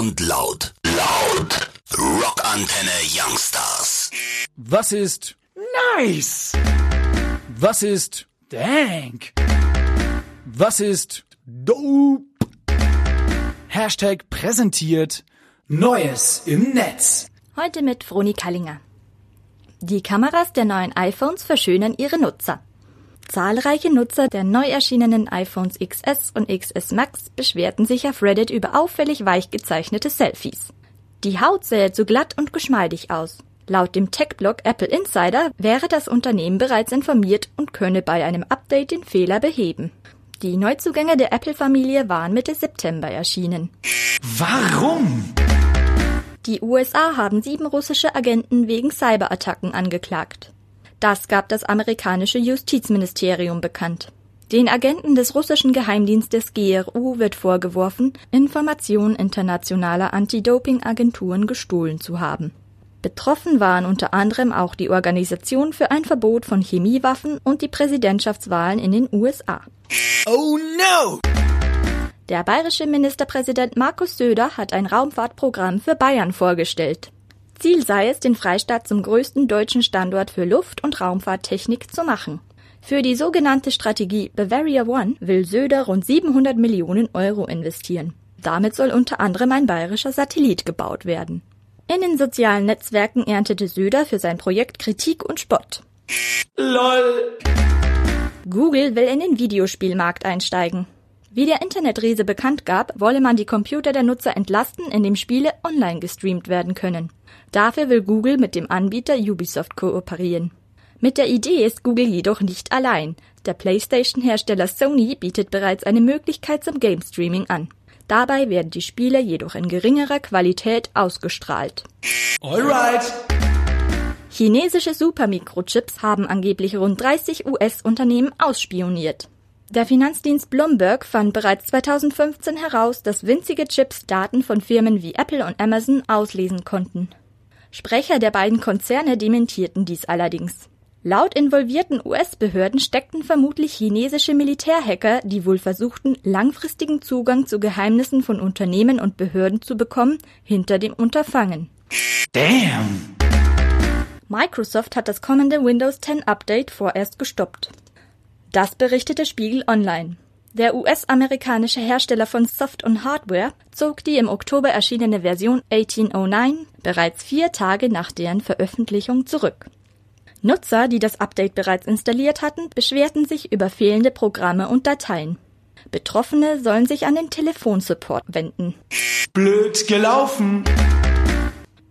und laut. Laut. Rockantenne Youngstars. Was ist Nice! Was ist Dank! Was ist dope? Hashtag präsentiert Neues im Netz. Heute mit Froni Kallinger. Die Kameras der neuen iPhones verschönern ihre Nutzer. Zahlreiche Nutzer der neu erschienenen iPhones XS und XS Max beschwerten sich auf Reddit über auffällig weich gezeichnete Selfies. Die Haut sähe zu glatt und geschmeidig aus. Laut dem Tech-Blog Apple Insider wäre das Unternehmen bereits informiert und könne bei einem Update den Fehler beheben. Die Neuzugänge der Apple-Familie waren Mitte September erschienen. Warum? Die USA haben sieben russische Agenten wegen Cyberattacken angeklagt. Das gab das amerikanische Justizministerium bekannt. Den Agenten des russischen Geheimdienstes GRU wird vorgeworfen, Informationen internationaler Anti-Doping-Agenturen gestohlen zu haben. Betroffen waren unter anderem auch die Organisation für ein Verbot von Chemiewaffen und die Präsidentschaftswahlen in den USA. Oh no! Der bayerische Ministerpräsident Markus Söder hat ein Raumfahrtprogramm für Bayern vorgestellt. Ziel sei es, den Freistaat zum größten deutschen Standort für Luft- und Raumfahrttechnik zu machen. Für die sogenannte Strategie Bavaria One will Söder rund 700 Millionen Euro investieren. Damit soll unter anderem ein bayerischer Satellit gebaut werden. In den sozialen Netzwerken erntete Söder für sein Projekt Kritik und Spott. LOL! Google will in den Videospielmarkt einsteigen. Wie der Internetriese bekannt gab, wolle man die Computer der Nutzer entlasten, indem Spiele online gestreamt werden können. Dafür will Google mit dem Anbieter Ubisoft kooperieren. Mit der Idee ist Google jedoch nicht allein. Der PlayStation-Hersteller Sony bietet bereits eine Möglichkeit zum Game Streaming an. Dabei werden die Spiele jedoch in geringerer Qualität ausgestrahlt. Alright! Chinesische Supermikrochips haben angeblich rund 30 US-Unternehmen ausspioniert. Der Finanzdienst Bloomberg fand bereits 2015 heraus, dass winzige Chips Daten von Firmen wie Apple und Amazon auslesen konnten. Sprecher der beiden Konzerne dementierten dies allerdings. Laut involvierten US-Behörden steckten vermutlich chinesische Militärhacker, die wohl versuchten, langfristigen Zugang zu Geheimnissen von Unternehmen und Behörden zu bekommen, hinter dem Unterfangen. Damn! Microsoft hat das kommende Windows 10 Update vorerst gestoppt. Das berichtete Spiegel Online. Der US-amerikanische Hersteller von Soft- und Hardware zog die im Oktober erschienene Version 1809 bereits vier Tage nach deren Veröffentlichung zurück. Nutzer, die das Update bereits installiert hatten, beschwerten sich über fehlende Programme und Dateien. Betroffene sollen sich an den Telefonsupport wenden. Blöd gelaufen!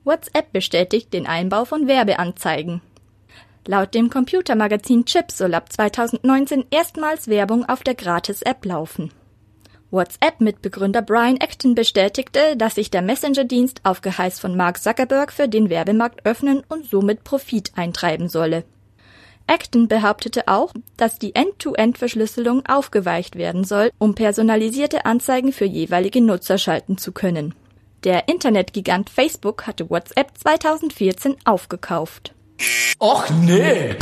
WhatsApp bestätigt den Einbau von Werbeanzeigen. Laut dem Computermagazin Chip soll ab 2019 erstmals Werbung auf der Gratis-App laufen. WhatsApp-Mitbegründer Brian Acton bestätigte, dass sich der Messenger-Dienst auf Geheiß von Mark Zuckerberg für den Werbemarkt öffnen und somit Profit eintreiben solle. Acton behauptete auch, dass die End-to-End-Verschlüsselung aufgeweicht werden soll, um personalisierte Anzeigen für jeweilige Nutzer schalten zu können. Der Internetgigant Facebook hatte WhatsApp 2014 aufgekauft. Och nee!